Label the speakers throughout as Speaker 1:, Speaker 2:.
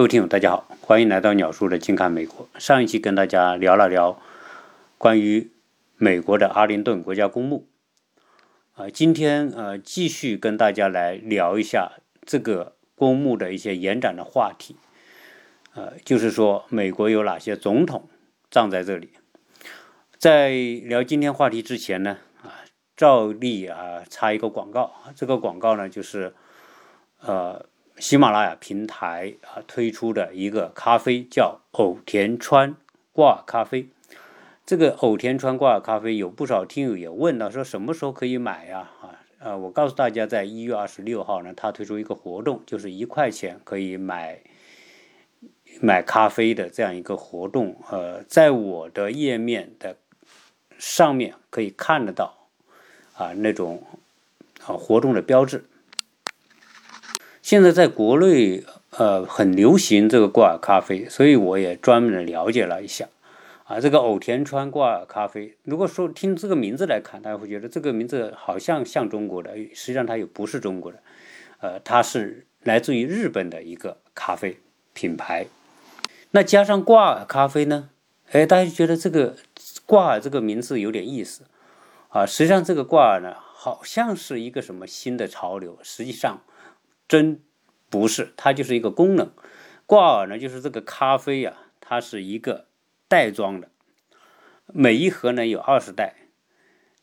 Speaker 1: 各位听友，大家好，欢迎来到鸟叔的近看美国。上一期跟大家聊了聊关于美国的阿灵顿国家公墓，啊，今天呃继续跟大家来聊一下这个公墓的一些延展的话题，呃，就是说美国有哪些总统葬在这里。在聊今天话题之前呢，啊，照例啊插一个广告，这个广告呢就是呃。喜马拉雅平台啊推出的一个咖啡叫藕田川挂咖啡。这个藕田川挂咖啡有不少听友也问到，说什么时候可以买呀？啊呃，我告诉大家，在一月二十六号呢，他推出一个活动，就是一块钱可以买买咖啡的这样一个活动。呃，在我的页面的上面可以看得到啊那种啊活动的标志。现在在国内，呃，很流行这个挂耳咖啡，所以我也专门了解了一下。啊，这个藕田川挂耳咖啡，如果说听这个名字来看，大家会觉得这个名字好像像中国的，实际上它也不是中国的，呃，它是来自于日本的一个咖啡品牌。那加上挂耳咖啡呢，哎，大家觉得这个挂耳这个名字有点意思啊。实际上这个挂耳呢，好像是一个什么新的潮流，实际上。真不是，它就是一个功能。挂耳呢，就是这个咖啡呀，它是一个袋装的，每一盒呢有二十袋。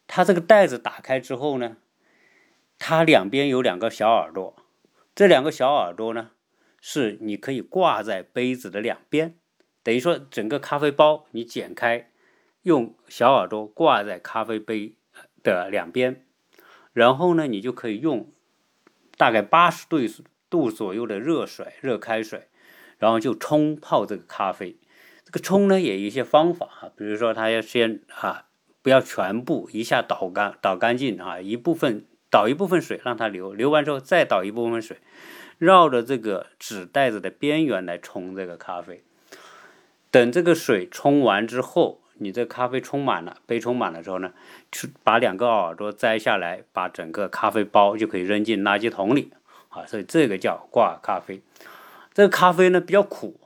Speaker 1: 它这个袋子打开之后呢，它两边有两个小耳朵，这两个小耳朵呢是你可以挂在杯子的两边，等于说整个咖啡包你剪开，用小耳朵挂在咖啡杯的两边，然后呢，你就可以用。大概八十度度左右的热水，热开水，然后就冲泡这个咖啡。这个冲呢也有一些方法啊，比如说他要先啊，不要全部一下倒干倒干净啊，一部分倒一部分水让它流，流完之后再倒一部分水，绕着这个纸袋子的边缘来冲这个咖啡。等这个水冲完之后。你这咖啡冲满了，杯冲满了之后呢，去把两个耳朵摘下来，把整个咖啡包就可以扔进垃圾桶里啊。所以这个叫挂耳咖啡。这个咖啡呢比较苦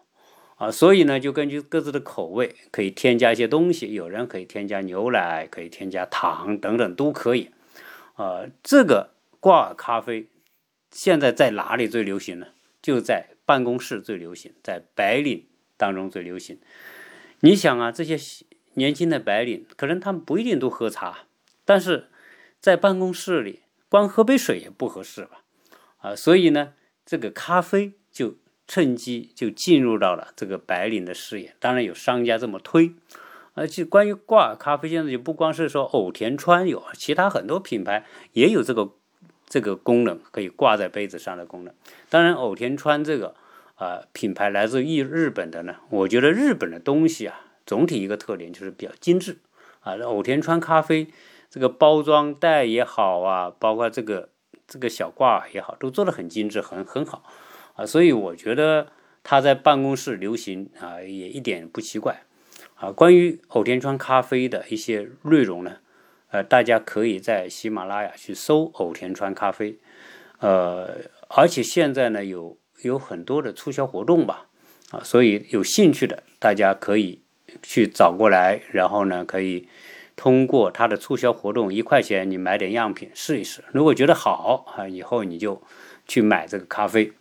Speaker 1: 啊，所以呢就根据各自的口味可以添加一些东西。有人可以添加牛奶，可以添加糖等等都可以。呃，这个挂耳咖啡现在在哪里最流行呢？就在办公室最流行，在白领当中最流行。你想啊，这些。年轻的白领可能他们不一定都喝茶，但是在办公室里光喝杯水也不合适吧？啊，所以呢，这个咖啡就趁机就进入到了这个白领的视野。当然有商家这么推，而且关于挂耳咖啡，现在就不光是说藕田川有，其他很多品牌也有这个这个功能，可以挂在杯子上的功能。当然，藕田川这个啊品牌来自于日本的呢，我觉得日本的东西啊。总体一个特点就是比较精致啊，藕田川咖啡这个包装袋也好啊，包括这个这个小挂也好，都做的很精致，很很好啊，所以我觉得它在办公室流行啊，也一点不奇怪啊。关于藕田川咖啡的一些内容呢，呃，大家可以在喜马拉雅去搜藕田川咖啡，呃，而且现在呢有有很多的促销活动吧，啊，所以有兴趣的大家可以。去找过来，然后呢，可以通过它的促销活动，一块钱你买点样品试一试。如果觉得好啊，以后你就去买这个咖啡。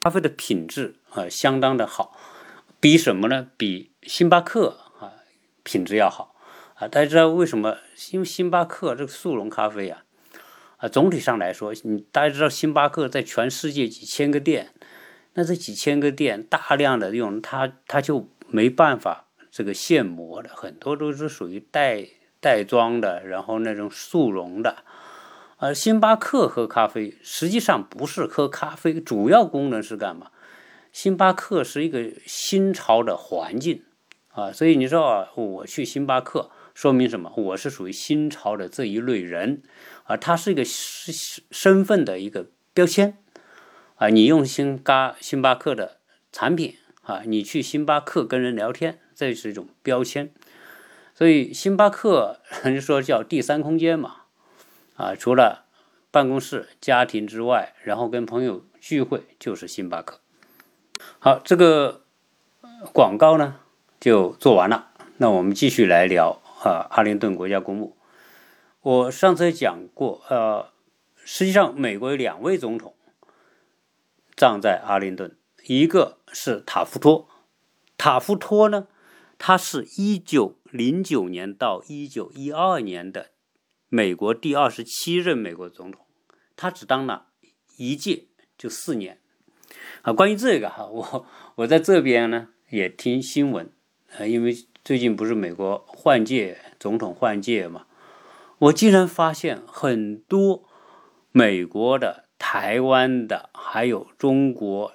Speaker 1: 咖啡的品质啊，相当的好，比什么呢？比星巴克啊品质要好啊。大家知道为什么？因为星巴克这个速溶咖啡啊，啊，总体上来说，你大家知道星巴克在全世界几千个店，那这几千个店大量的用它，它就没办法。这个现磨的很多都是属于袋袋装的，然后那种速溶的。而星巴克喝咖啡实际上不是喝咖啡，主要功能是干嘛？星巴克是一个新潮的环境啊，所以你说啊，我去星巴克说明什么？我是属于新潮的这一类人啊，它是一个身身份的一个标签啊。你用星巴星巴克的产品啊，你去星巴克跟人聊天。这是一种标签，所以星巴克人家说叫第三空间嘛，啊，除了办公室、家庭之外，然后跟朋友聚会就是星巴克。好，这个广告呢就做完了。那我们继续来聊啊，阿灵顿国家公墓。我上次讲过，呃，实际上美国有两位总统葬在阿灵顿，一个是塔夫托。塔夫托呢，他是一九零九年到一九一二年的美国第二十七任美国总统，他只当了一届，就四年。啊，关于这个哈，我我在这边呢也听新闻，啊，因为最近不是美国换届总统换届嘛，我竟然发现很多美国的、台湾的，还有中国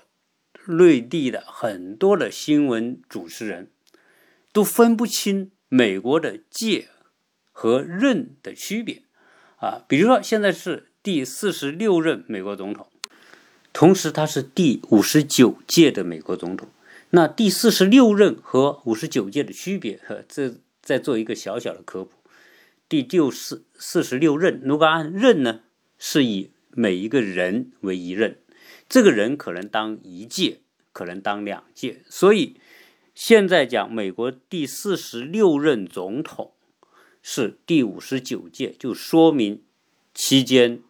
Speaker 1: 内地的很多的新闻主持人，都分不清美国的届和任的区别啊。比如说，现在是第四十六任美国总统。同时，他是第五十九届的美国总统。那第四十六任和五十九届的区别，呵这再做一个小小的科普。第六四四十六任，如果按任呢，是以每一个人为一任，这个人可能当一届，可能当两届。所以现在讲美国第四十六任总统是第五十九届，就说明期间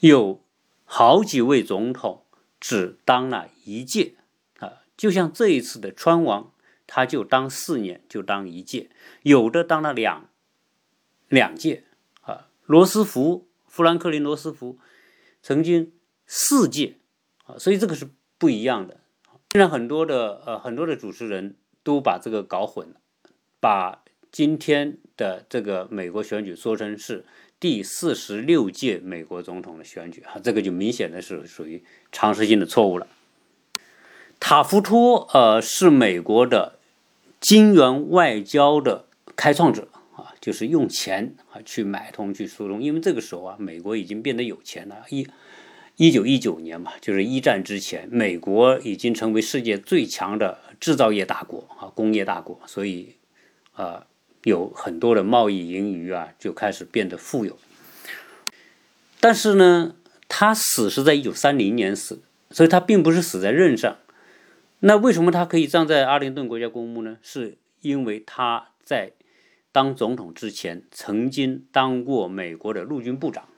Speaker 1: 有。好几位总统只当了一届啊，就像这一次的川王，他就当四年，就当一届；有的当了两两届啊。罗斯福，富兰克林·罗斯福曾经四届啊，所以这个是不一样的。现在很多的呃很多的主持人都把这个搞混了，把今天的这个美国选举说成是。第四十六届美国总统的选举，啊，这个就明显的是属于常识性的错误了。塔夫托，呃，是美国的金元外交的开创者啊，就是用钱啊去买通、去疏通。因为这个时候啊，美国已经变得有钱了。一一九一九年嘛，就是一战之前，美国已经成为世界最强的制造业大国啊，工业大国，所以啊。有很多的贸易盈余啊，就开始变得富有。但是呢，他死是在一九三零年死，所以他并不是死在任上。那为什么他可以葬在阿灵顿国家公墓呢？是因为他在当总统之前曾经当过美国的陆军部长，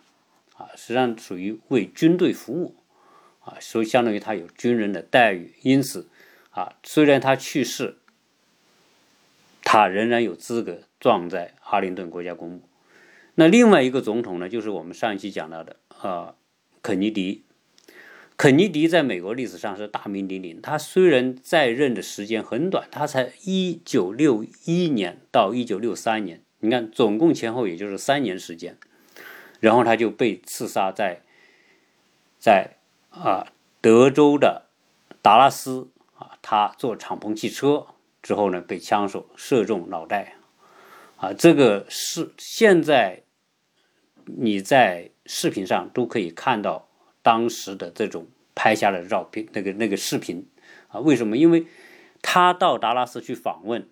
Speaker 1: 啊，实际上属于为军队服务，啊，所以相当于他有军人的待遇。因此，啊，虽然他去世。他仍然有资格葬在阿灵顿国家公墓。那另外一个总统呢，就是我们上一期讲到的啊，肯尼迪。肯尼迪在美国历史上是大名鼎鼎。他虽然在任的时间很短，他才一九六一年到一九六三年，你看总共前后也就是三年时间，然后他就被刺杀在在啊德州的达拉斯啊，他坐敞篷汽车。之后呢，被枪手射中脑袋，啊，这个是现在你在视频上都可以看到当时的这种拍下的照片，那个那个视频，啊，为什么？因为他到达拉斯去访问，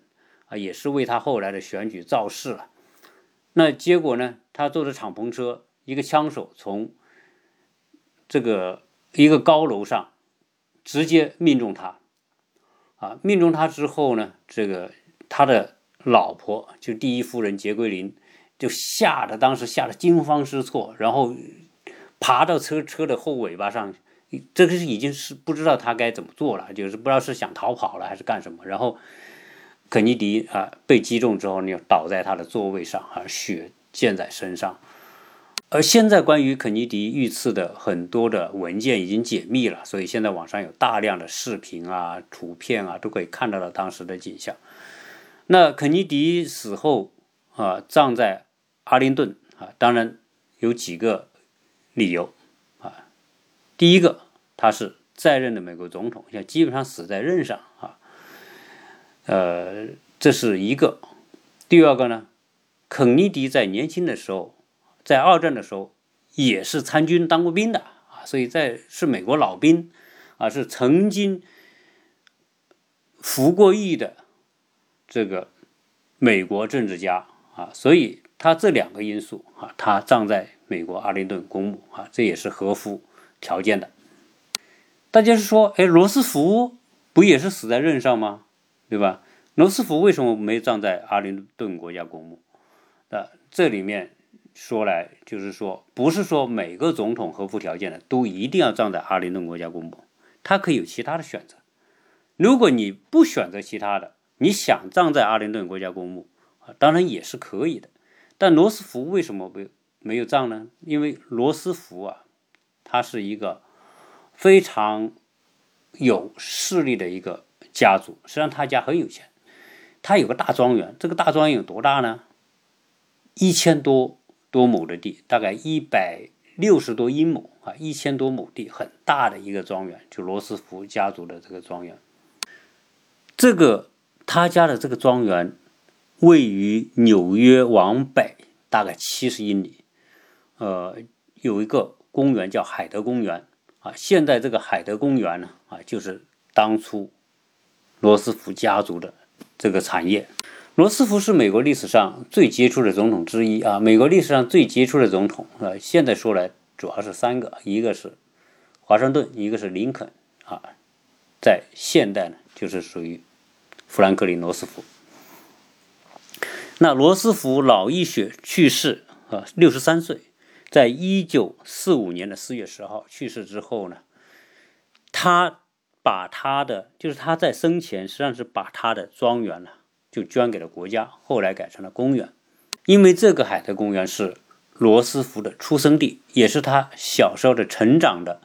Speaker 1: 啊，也是为他后来的选举造势了。那结果呢，他坐着敞篷车，一个枪手从这个一个高楼上直接命中他。啊，命中他之后呢，这个他的老婆就第一夫人杰奎琳就吓得当时吓得惊慌失措，然后爬到车车的后尾巴上，这个是已经是不知道他该怎么做了，就是不知道是想逃跑了还是干什么。然后肯尼迪啊被击中之后呢，倒在他的座位上啊，血溅在身上。而现在关于肯尼迪遇刺的很多的文件已经解密了，所以现在网上有大量的视频啊、图片啊，都可以看到了当时的景象。那肯尼迪死后啊，葬在阿灵顿啊，当然有几个理由啊。第一个，他是在任的美国总统，像基本上死在任上啊，呃，这是一个。第二个呢，肯尼迪在年轻的时候。在二战的时候也是参军当过兵的啊，所以在是美国老兵啊，是曾经服过役的这个美国政治家啊，所以他这两个因素啊，他葬在美国阿灵顿公墓啊，这也是合乎条件的。大家是说，哎，罗斯福不也是死在任上吗？对吧？罗斯福为什么没葬在阿灵顿国家公墓？那这里面说来就是说，不是说每个总统合乎条件的都一定要葬在阿灵顿国家公墓，他可以有其他的选择。如果你不选择其他的，你想葬在阿灵顿国家公墓啊，当然也是可以的。但罗斯福为什么没没有葬呢？因为罗斯福啊，他是一个非常有势力的一个家族，实际上他家很有钱。他有个大庄园，这个大庄园有多大呢？一千多多亩的地，大概一百六十多英亩啊，一千多亩地，很大的一个庄园，就罗斯福家族的这个庄园。这个他家的这个庄园位于纽约往北大概七十英里，呃，有一个公园叫海德公园啊。现在这个海德公园呢啊，就是当初罗斯福家族的。这个产业，罗斯福是美国历史上最杰出的总统之一啊。美国历史上最杰出的总统啊，现在说来主要是三个，一个是华盛顿，一个是林肯啊。在现代呢，就是属于富兰克林·罗斯福。那罗斯福脑溢血去世啊，六十三岁，在一九四五年的四月十号去世之后呢，他。把他的就是他在生前实际上是把他的庄园呢就捐给了国家，后来改成了公园，因为这个海德公园是罗斯福的出生地，也是他小时候的成长的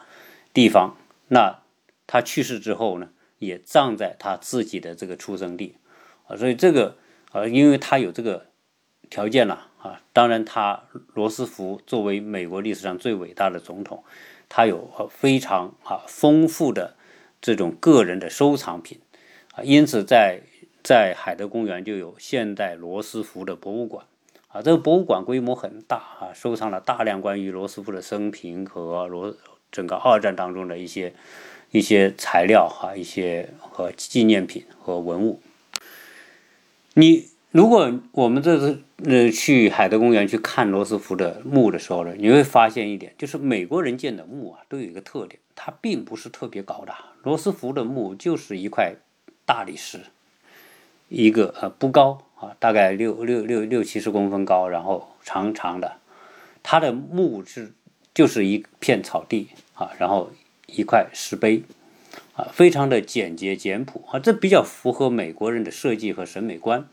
Speaker 1: 地方。那他去世之后呢，也葬在他自己的这个出生地啊，所以这个啊，因为他有这个条件了啊，当然他罗斯福作为美国历史上最伟大的总统，他有非常啊丰富的。这种个人的收藏品啊，因此在在海德公园就有现代罗斯福的博物馆啊，这个博物馆规模很大啊，收藏了大量关于罗斯福的生平和罗整个二战当中的一些一些材料哈，一些和纪念品和文物。你如果我们这次呃去海德公园去看罗斯福的墓的时候呢，你会发现一点，就是美国人建的墓啊，都有一个特点，它并不是特别高大。罗斯福的墓就是一块大理石，一个呃不高啊，大概六六六六七十公分高，然后长长的。他的墓是就是一片草地啊，然后一块石碑啊，非常的简洁简朴啊，这比较符合美国人的设计和审美观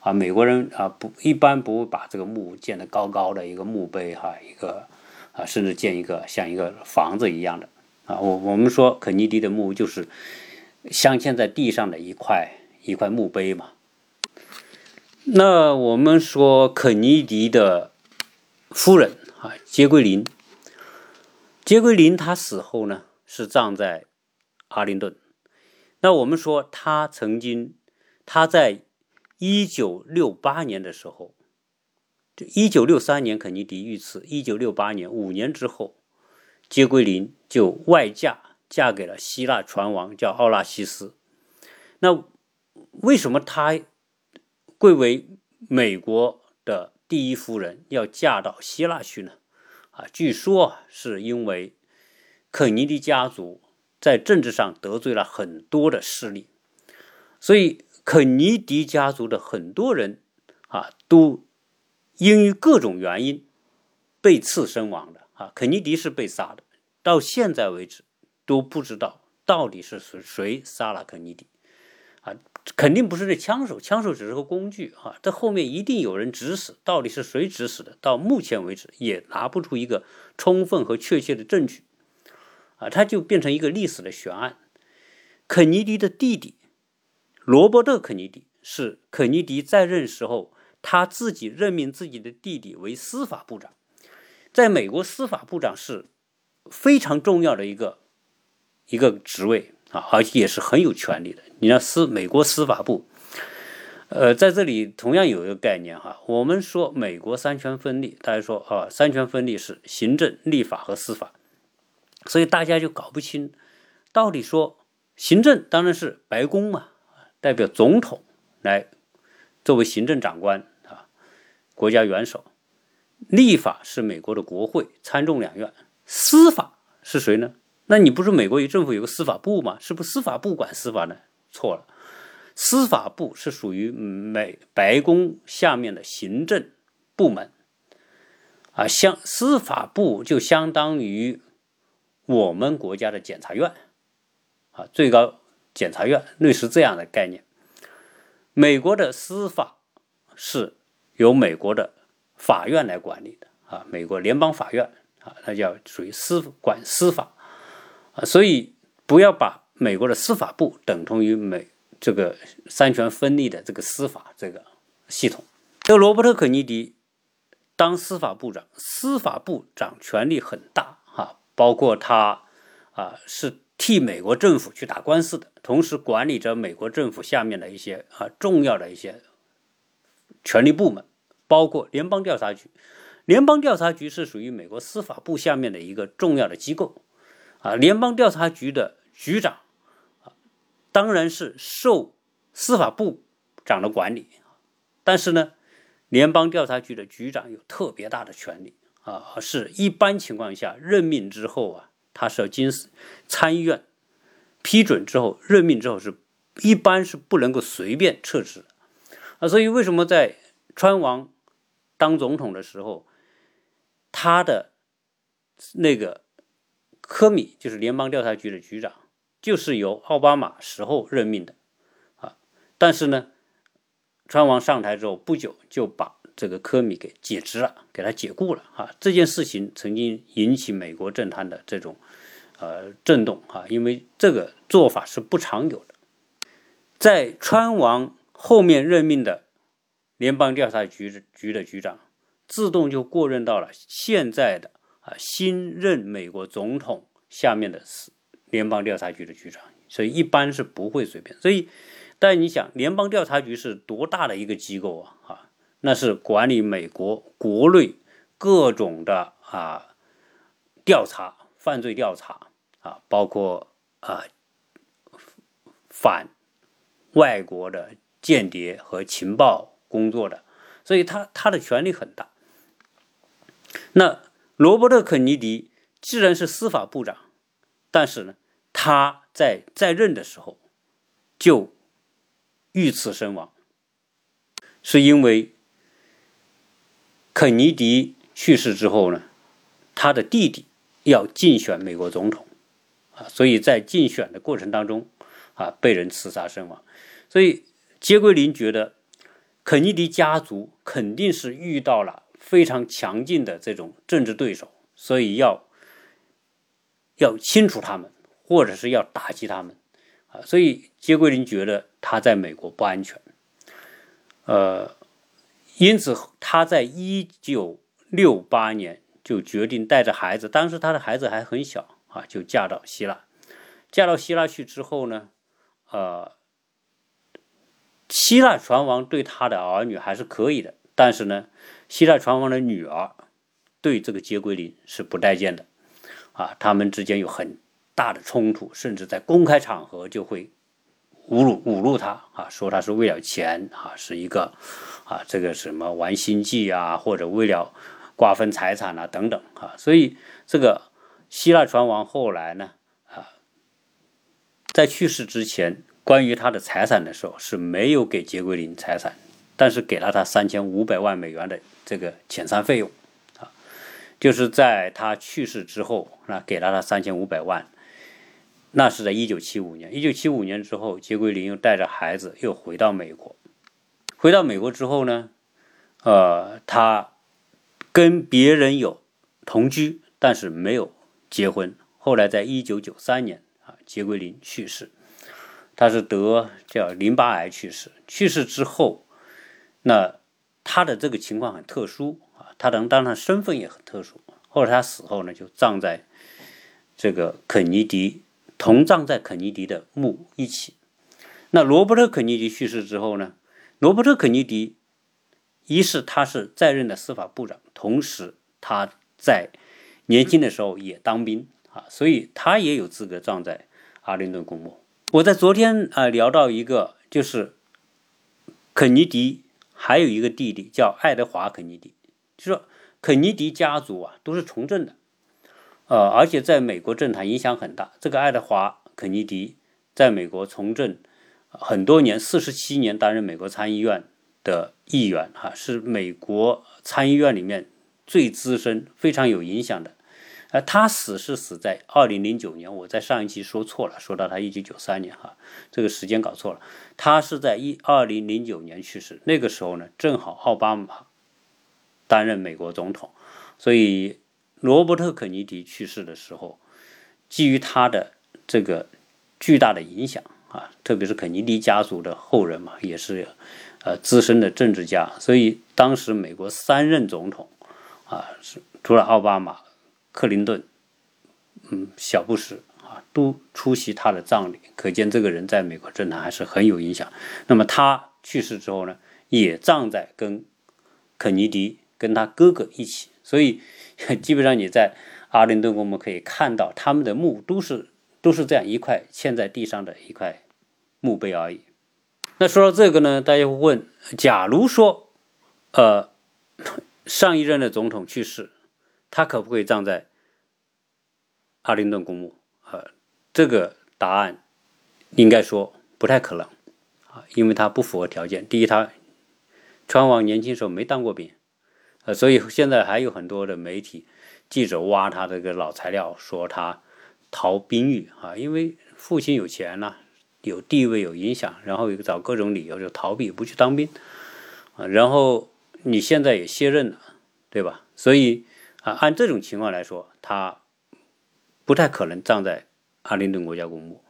Speaker 1: 啊。美国人啊不一般不会把这个墓建得高高的一个墓碑哈，一个啊甚至建一个像一个房子一样的。我我们说肯尼迪的墓就是镶嵌在地上的一块一块墓碑嘛。那我们说肯尼迪的夫人啊，杰奎琳，杰奎琳她死后呢是葬在阿灵顿。那我们说她曾经她在一九六八年的时候，就一九六三年肯尼迪遇刺，一九六八年五年之后。杰奎琳就外嫁，嫁给了希腊船王，叫奥拉西斯。那为什么她贵为美国的第一夫人，要嫁到希腊去呢？啊，据说是因为肯尼迪家族在政治上得罪了很多的势力，所以肯尼迪家族的很多人啊，都因于各种原因被刺身亡的。啊，肯尼迪是被杀的，到现在为止都不知道到底是谁谁杀了肯尼迪，啊，肯定不是这枪手，枪手只是个工具啊，这后面一定有人指使，到底是谁指使的？到目前为止也拿不出一个充分和确切的证据，啊，他就变成一个历史的悬案。肯尼迪的弟弟罗伯特·肯尼迪是肯尼迪在任时候，他自己任命自己的弟弟为司法部长。在美国，司法部长是非常重要的一个一个职位啊，而且也是很有权力的。你像，司美国司法部，呃，在这里同样有一个概念哈。我们说美国三权分立，大家说啊，三权分立是行政、立法和司法，所以大家就搞不清到底说行政当然是白宫嘛，代表总统来作为行政长官啊，国家元首。立法是美国的国会参众两院，司法是谁呢？那你不是美国政府有个司法部吗？是不是司法部管司法呢？错了，司法部是属于美白宫下面的行政部门啊，相司法部就相当于我们国家的检察院啊，最高检察院类似这样的概念。美国的司法是由美国的法院来管理的啊，美国联邦法院啊，它叫属于司管司法啊，所以不要把美国的司法部等同于美这个三权分立的这个司法这个系统。这个罗伯特·肯尼迪当司法部长，司法部长权力很大哈，包括他啊是。替美国政府去打官司的，同时管理着美国政府下面的一些啊重要的一些权力部门，包括联邦调查局。联邦调查局是属于美国司法部下面的一个重要的机构啊。联邦调查局的局长啊，当然是受司法部长的管理，但是呢，联邦调查局的局长有特别大的权利啊，是一般情况下任命之后啊。他是要经参议院批准之后任命之后是一般是不能够随便撤职啊，所以为什么在川王当总统的时候，他的那个科米就是联邦调查局的局长，就是由奥巴马时候任命的啊，但是呢，川王上台之后不久就把。这个科米给解职了，给他解雇了啊！这件事情曾经引起美国政坛的这种呃震动啊，因为这个做法是不常有的。在川王后面任命的联邦调查局局的局长，自动就过任到了现在的啊新任美国总统下面的联邦调查局的局长，所以一般是不会随便。所以，但你想，联邦调查局是多大的一个机构啊？啊！那是管理美国国内各种的啊调查、犯罪调查啊，包括啊反外国的间谍和情报工作的，所以他他的权力很大。那罗伯特·肯尼迪既然是司法部长，但是呢，他在在任的时候就遇刺身亡，是因为。肯尼迪去世之后呢，他的弟弟要竞选美国总统，啊，所以在竞选的过程当中，啊，被人刺杀身亡。所以杰奎琳觉得，肯尼迪家族肯定是遇到了非常强劲的这种政治对手，所以要要清除他们，或者是要打击他们，啊，所以杰奎琳觉得他在美国不安全，呃。因此，他在一九六八年就决定带着孩子，当时他的孩子还很小啊，就嫁到希腊。嫁到希腊去之后呢，呃，希腊船王对他的儿女还是可以的，但是呢，希腊船王的女儿对这个杰奎琳是不待见的啊，他们之间有很大的冲突，甚至在公开场合就会。侮辱侮辱他啊，说他是为了钱啊，是一个啊，这个什么玩心计啊，或者为了瓜分财产啊等等啊，所以这个希腊船王后来呢啊，在去世之前，关于他的财产的时候是没有给杰奎琳财产，但是给了他三千五百万美元的这个遣散费用啊，就是在他去世之后那，给了他三千五百万。那是在一九七五年。一九七五年之后，杰奎琳又带着孩子又回到美国。回到美国之后呢，呃，他跟别人有同居，但是没有结婚。后来在一九九三年啊，杰奎琳去世，他是得叫淋巴癌去世。去世之后，那他的这个情况很特殊啊，他能当然身份也很特殊。后来他死后呢，就葬在这个肯尼迪。同葬在肯尼迪的墓一起。那罗伯特·肯尼迪去世之后呢？罗伯特·肯尼迪一是他是在任的司法部长，同时他在年轻的时候也当兵啊，所以他也有资格葬在阿灵顿公墓。我在昨天啊聊到一个，就是肯尼迪还有一个弟弟叫爱德华·肯尼迪，就说肯尼迪家族啊都是从政的。呃，而且在美国政坛影响很大。这个爱德华·肯尼迪在美国从政很多年，四十七年担任美国参议院的议员，哈，是美国参议院里面最资深、非常有影响的。呃，他死是死在二零零九年，我在上一期说错了，说到他一九九三年，哈，这个时间搞错了。他是在一二零零九年去世，那个时候呢，正好奥巴马担任美国总统，所以罗伯特·肯尼迪去世的时候，基于他的这个巨大的影响啊，特别是肯尼迪家族的后人嘛，也是呃资深的政治家，所以当时美国三任总统啊，是除了奥巴马。克林顿，嗯，小布什啊，都出席他的葬礼，可见这个人在美国政坛还是很有影响。那么他去世之后呢，也葬在跟肯尼迪跟他哥哥一起，所以 基本上你在阿灵顿公墓可以看到他们的墓都是都是这样一块嵌在地上的一块墓碑而已。那说到这个呢，大家会问：假如说，呃，上一任的总统去世？他可不可以葬在阿灵顿公墓？呃，这个答案应该说不太可能啊，因为他不符合条件。第一，他川王年轻时候没当过兵，呃，所以现在还有很多的媒体记者挖他这个老材料，说他逃兵役啊，因为父亲有钱呐，有地位有影响，然后找各种理由就逃避不去当兵啊，然后你现在也卸任了，对吧？所以。啊，按这种情况来说，他不太可能葬在阿灵顿国家公墓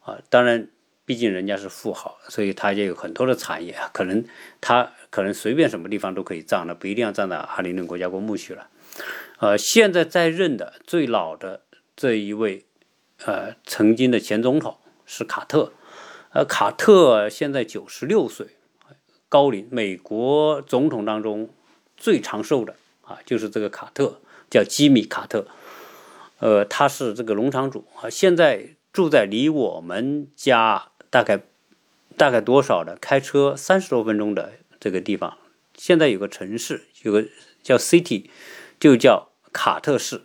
Speaker 1: 啊。当然，毕竟人家是富豪，所以他也有很多的产业，可能他可能随便什么地方都可以葬的，不一定要葬到阿灵顿国家公墓去了。呃，现在在任的最老的这一位，呃，曾经的前总统是卡特，呃，卡特现在九十六岁，高龄，美国总统当中最长寿的。啊，就是这个卡特，叫吉米卡特，呃，他是这个农场主啊，现在住在离我们家大概大概多少的开车三十多分钟的这个地方。现在有个城市，有个叫 City，就叫卡特市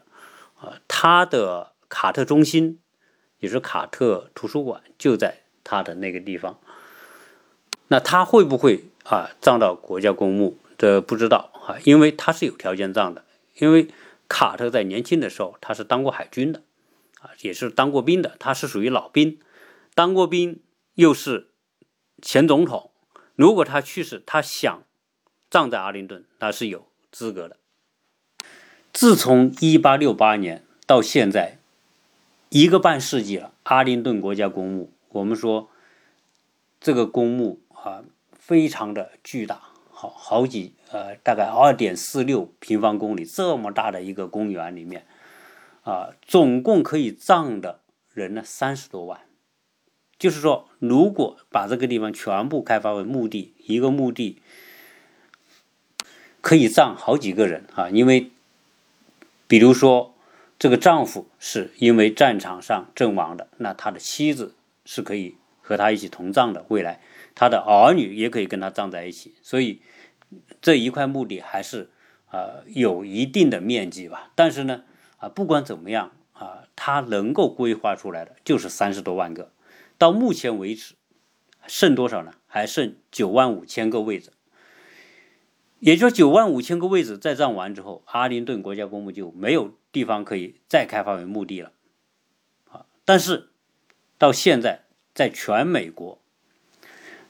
Speaker 1: 啊，他的卡特中心也是卡特图书馆，就在他的那个地方。那他会不会啊葬到国家公墓？这不知道啊，因为他是有条件葬的。因为卡特在年轻的时候，他是当过海军的，啊，也是当过兵的，他是属于老兵，当过兵又是前总统。如果他去世，他想葬在阿灵顿，那是有资格的。自从一八六八年到现在，一个半世纪了，阿灵顿国家公墓，我们说这个公墓啊，非常的巨大。好好几呃，大概二点四六平方公里这么大的一个公园里面，啊，总共可以葬的人呢三十多万。就是说，如果把这个地方全部开发为墓地，一个墓地可以葬好几个人啊。因为，比如说这个丈夫是因为战场上阵亡的，那他的妻子是可以和他一起同葬的。未来。他的儿女也可以跟他葬在一起，所以这一块墓地还是啊有一定的面积吧。但是呢啊不管怎么样啊，它能够规划出来的就是三十多万个。到目前为止，剩多少呢？还剩九万五千个位置。也就说，九万五千个位置再占完之后，阿灵顿国家公墓就没有地方可以再开发为墓地了。啊，但是到现在，在全美国。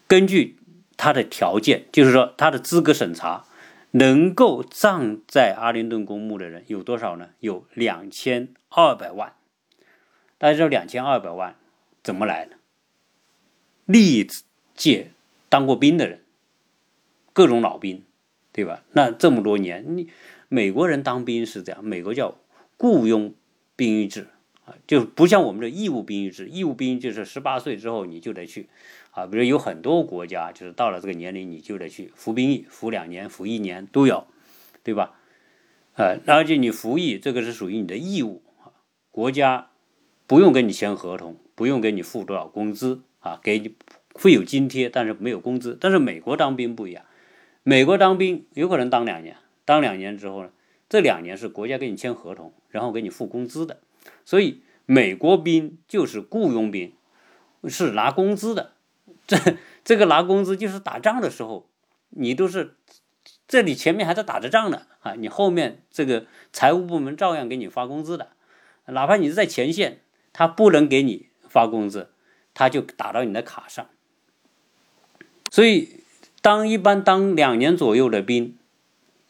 Speaker 1: 根据他的条件，就是说他的资格审查，能够葬在阿灵顿公墓的人有多少呢？有两千二百万。大家知道两千二百万怎么来的？历届当过兵的人，各种老兵，对吧？那这么多年，你美国人当兵是这样，美国叫雇佣兵役制啊，就不像我们的义务兵役制。义务兵役就是十八岁之后你就得去。啊，比如有很多国家，就是到了这个年龄，你就得去服兵役，服两年、服一年都有，对吧？呃，而且你服役，这个是属于你的义务，国家不用跟你签合同，不用给你付多少工资啊，给你会有津贴，但是没有工资。但是美国当兵不一样，美国当兵有可能当两年，当两年之后呢，这两年是国家给你签合同，然后给你付工资的。所以美国兵就是雇佣兵，是拿工资的。这这个拿工资就是打仗的时候，你都是这里前面还在打着仗呢啊，你后面这个财务部门照样给你发工资的，哪怕你是在前线，他不能给你发工资，他就打到你的卡上。所以当一般当两年左右的兵。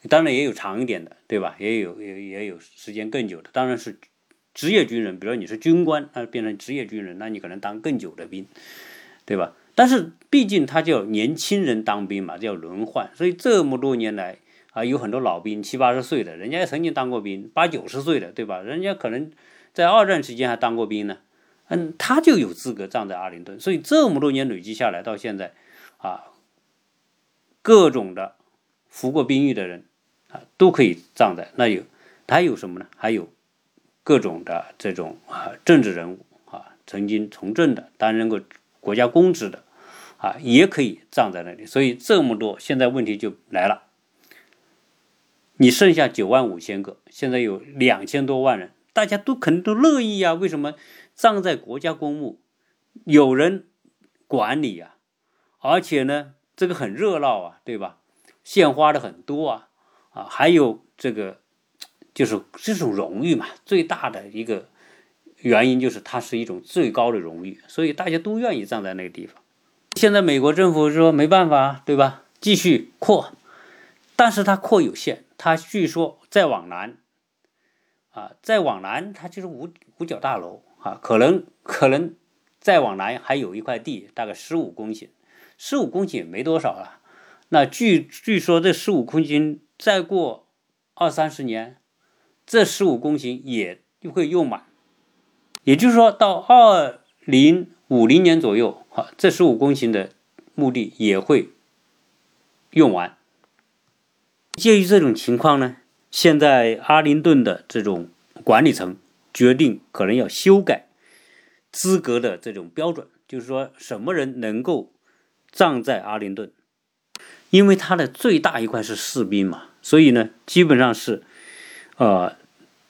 Speaker 1: 当然也有长一点的，对吧？也有也也有时间更久的，当然是职业军人。比如说你是军官，那变成职业军人，那你可能当更久的兵，对吧？但是毕竟他叫年轻人当兵嘛，叫轮换。所以这么多年来啊，有很多老兵七八十岁的，人家也曾经当过兵，八九十岁的，对吧？人家可能在二战期间还当过兵呢，嗯，他就有资格站在阿灵顿。所以这么多年累积下来，到现在啊，各种的服过兵役的人。啊，都可以葬在那有，还有什么呢？还有各种的这种啊政治人物啊，曾经从政的，担任过国家公职的啊，也可以葬在那里。所以这么多，现在问题就来了，你剩下九万五千个，现在有两千多万人，大家都肯定都乐意呀。为什么葬在国家公墓，有人管理呀？而且呢，这个很热闹啊，对吧？献花的很多啊。啊，还有这个，就是这种荣誉嘛，最大的一个原因就是它是一种最高的荣誉，所以大家都愿意站在那个地方。现在美国政府说没办法，对吧？继续扩，但是它扩有限，它据说再往南，啊，再往南它就是五五角大楼啊，可能可能再往南还有一块地，大概十五公顷，十五公顷也没多少了。那据据说这十五公顷。再过二三十年，这十五公顷也会用满，也就是说到二零五零年左右，哈，这十五公顷的墓地也会用完。鉴于这种情况呢，现在阿灵顿的这种管理层决定可能要修改资格的这种标准，就是说什么人能够葬在阿灵顿，因为它的最大一块是士兵嘛。所以呢，基本上是，呃，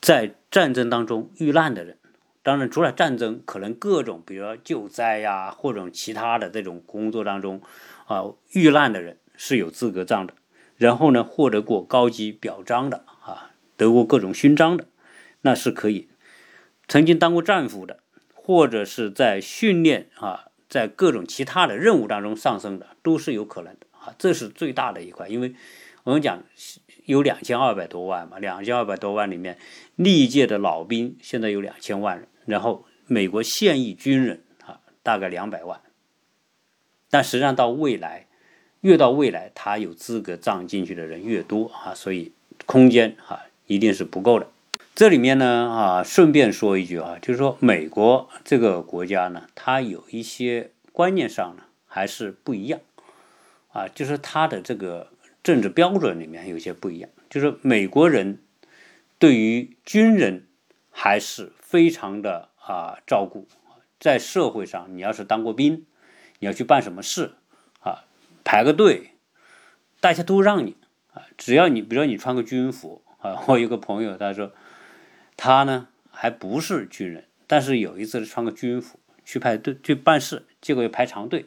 Speaker 1: 在战争当中遇难的人，当然除了战争，可能各种比如说救灾呀，或者其他的这种工作当中，啊，遇难的人是有资格葬的。然后呢，获得过高级表彰的啊，得过各种勋章的，那是可以。曾经当过战俘的，或者是在训练啊，在各种其他的任务当中上升的，都是有可能的啊。这是最大的一块，因为我们讲。有两千二百多万嘛，两千二百多万里面，历届的老兵现在有两千万人，然后美国现役军人啊，大概两百万。但实际上到未来，越到未来，他有资格葬进去的人越多啊，所以空间啊一定是不够的。这里面呢啊，顺便说一句啊，就是说美国这个国家呢，它有一些观念上呢还是不一样啊，就是它的这个。政治标准里面有些不一样，就是美国人对于军人还是非常的啊照顾，在社会上，你要是当过兵，你要去办什么事啊，排个队，大家都让你啊，只要你比如说你穿个军服啊，我有个朋友他说他呢还不是军人，但是有一次穿个军服去排队去办事，结果又排长队。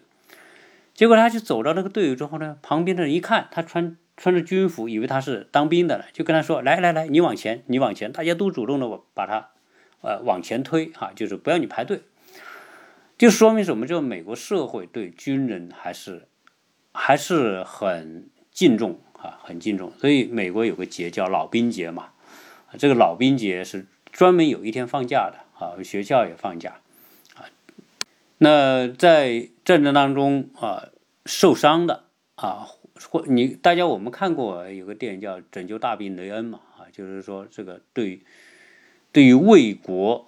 Speaker 1: 结果他就走到那个队伍之后呢，旁边的人一看他穿穿着军服，以为他是当兵的了，就跟他说：“来来来，你往前，你往前。”大家都主动的把他呃往前推，哈，就是不要你排队。就说明什么？就美国社会对军人还是还是很敬重啊，很敬重。所以美国有个节叫老兵节嘛，这个老兵节是专门有一天放假的啊，学校也放假啊。那在战争当中啊受伤的啊或你大家我们看过有个电影叫《拯救大兵雷恩》嘛啊，就是说这个对对于为国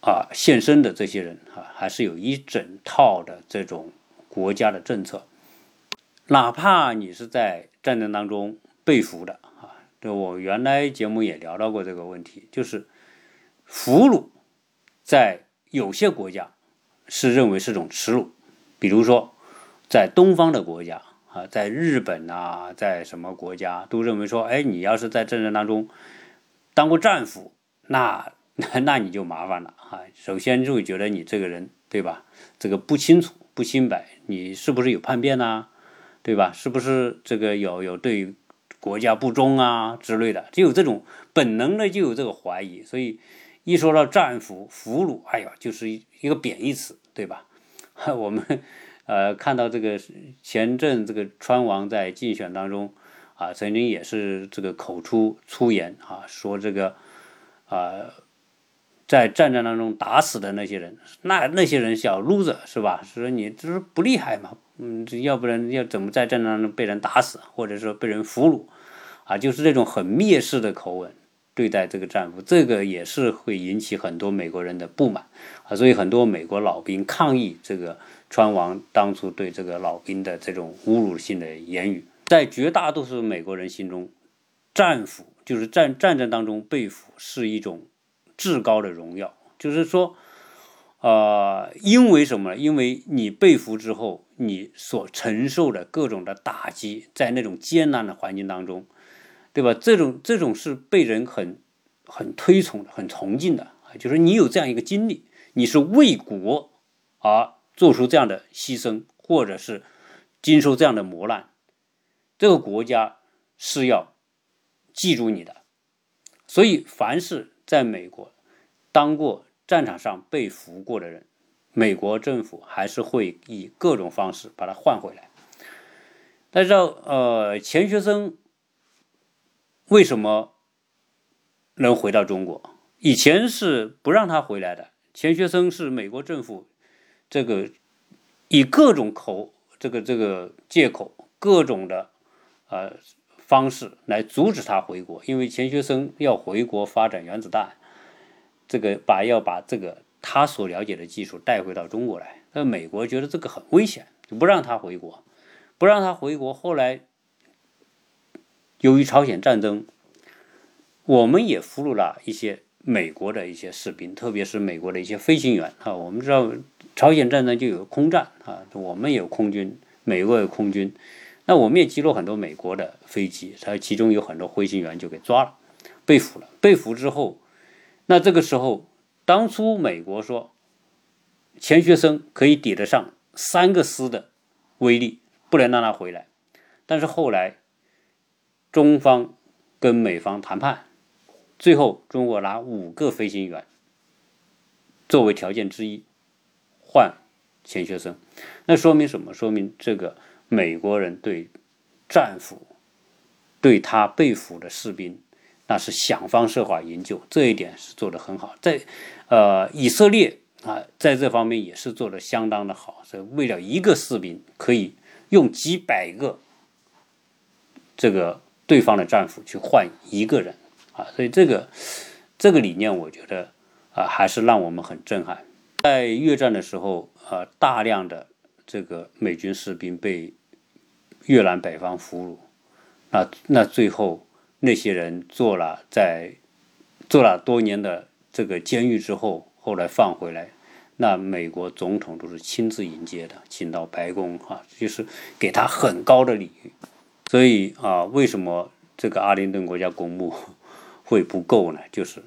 Speaker 1: 啊献身的这些人啊，还是有一整套的这种国家的政策，哪怕你是在战争当中被俘的啊，这我原来节目也聊到过这个问题，就是俘虏在有些国家。是认为是种耻辱，比如说，在东方的国家啊，在日本啊，在什么国家都认为说，哎，你要是在战争当中当过战俘，那 那你就麻烦了啊。首先就会觉得你这个人，对吧？这个不清楚、不清白，你是不是有叛变呐？对吧？是不是这个有有对国家不忠啊之类的？就有这种本能的就有这个怀疑，所以一说到战俘、俘虏，哎呀，就是一个贬义词，对吧？我们呃看到这个前阵这个川王在竞选当中啊，曾经也是这个口出粗言啊，说这个啊。在战争当中打死的那些人，那那些人小 loser 是吧？说你这是不厉害嘛？嗯，要不然要怎么在战争当中被人打死，或者说被人俘虏啊？就是这种很蔑视的口吻对待这个战俘，这个也是会引起很多美国人的不满啊。所以很多美国老兵抗议这个川王当初对这个老兵的这种侮辱性的言语，在绝大多数美国人心中，战俘就是战战争当中被俘是一种。至高的荣耀，就是说，呃，因为什么呢？因为你被俘之后，你所承受的各种的打击，在那种艰难的环境当中，对吧？这种这种是被人很很推崇，很崇敬的。就是你有这样一个经历，你是为国而做出这样的牺牲，或者是经受这样的磨难，这个国家是要记住你的。所以，凡是。在美国，当过战场上被俘过的人，美国政府还是会以各种方式把他换回来。大家知道，呃，钱学森为什么能回到中国？以前是不让他回来的。钱学森是美国政府这个以各种口这个这个借口，各种的呃。方式来阻止他回国，因为钱学森要回国发展原子弹，这个把要把这个他所了解的技术带回到中国来。那美国觉得这个很危险，就不让他回国，不让他回国。后来由于朝鲜战争，我们也俘虏了一些美国的一些士兵，特别是美国的一些飞行员啊。我们知道朝鲜战争就有空战啊，我们有空军，美国有空军。那我们也击落很多美国的飞机，它其中有很多飞行员就给抓了，被俘了。被俘之后，那这个时候，当初美国说钱学森可以抵得上三个师的威力，不能让他回来。但是后来中方跟美方谈判，最后中国拿五个飞行员作为条件之一换钱学森，那说明什么？说明这个。美国人对战俘、对他被俘的士兵，那是想方设法营救，这一点是做得很好。在呃，以色列啊，在这方面也是做得相当的好。所以为了一个士兵，可以用几百个这个对方的战俘去换一个人啊，所以这个这个理念，我觉得啊，还是让我们很震撼。在越战的时候，呃，大量的。这个美军士兵被越南北方俘虏，那那最后那些人做了在做了多年的这个监狱之后，后来放回来，那美国总统都是亲自迎接的，请到白宫啊，就是给他很高的礼遇。所以啊，为什么这个阿灵顿国家公墓 会不够呢？就是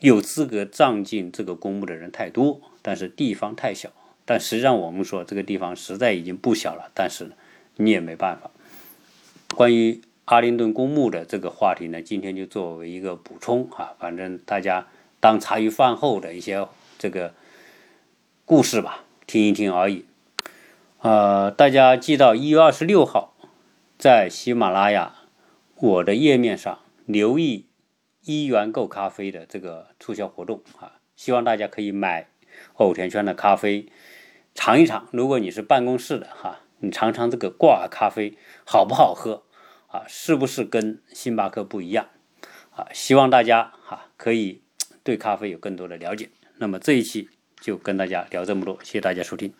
Speaker 1: 有资格葬进这个公墓的人太多，但是地方太小。但实际上，我们说这个地方实在已经不小了，但是你也没办法。关于阿灵顿公墓的这个话题呢，今天就作为一个补充啊，反正大家当茶余饭后的一些这个故事吧，听一听而已。呃，大家记到一月二十六号，在喜马拉雅我的页面上留意一元购咖啡的这个促销活动啊，希望大家可以买欧田圈的咖啡。尝一尝，如果你是办公室的哈，你尝尝这个挂耳咖啡好不好喝啊？是不是跟星巴克不一样啊？希望大家哈可以对咖啡有更多的了解。那么这一期就跟大家聊这么多，谢谢大家收听。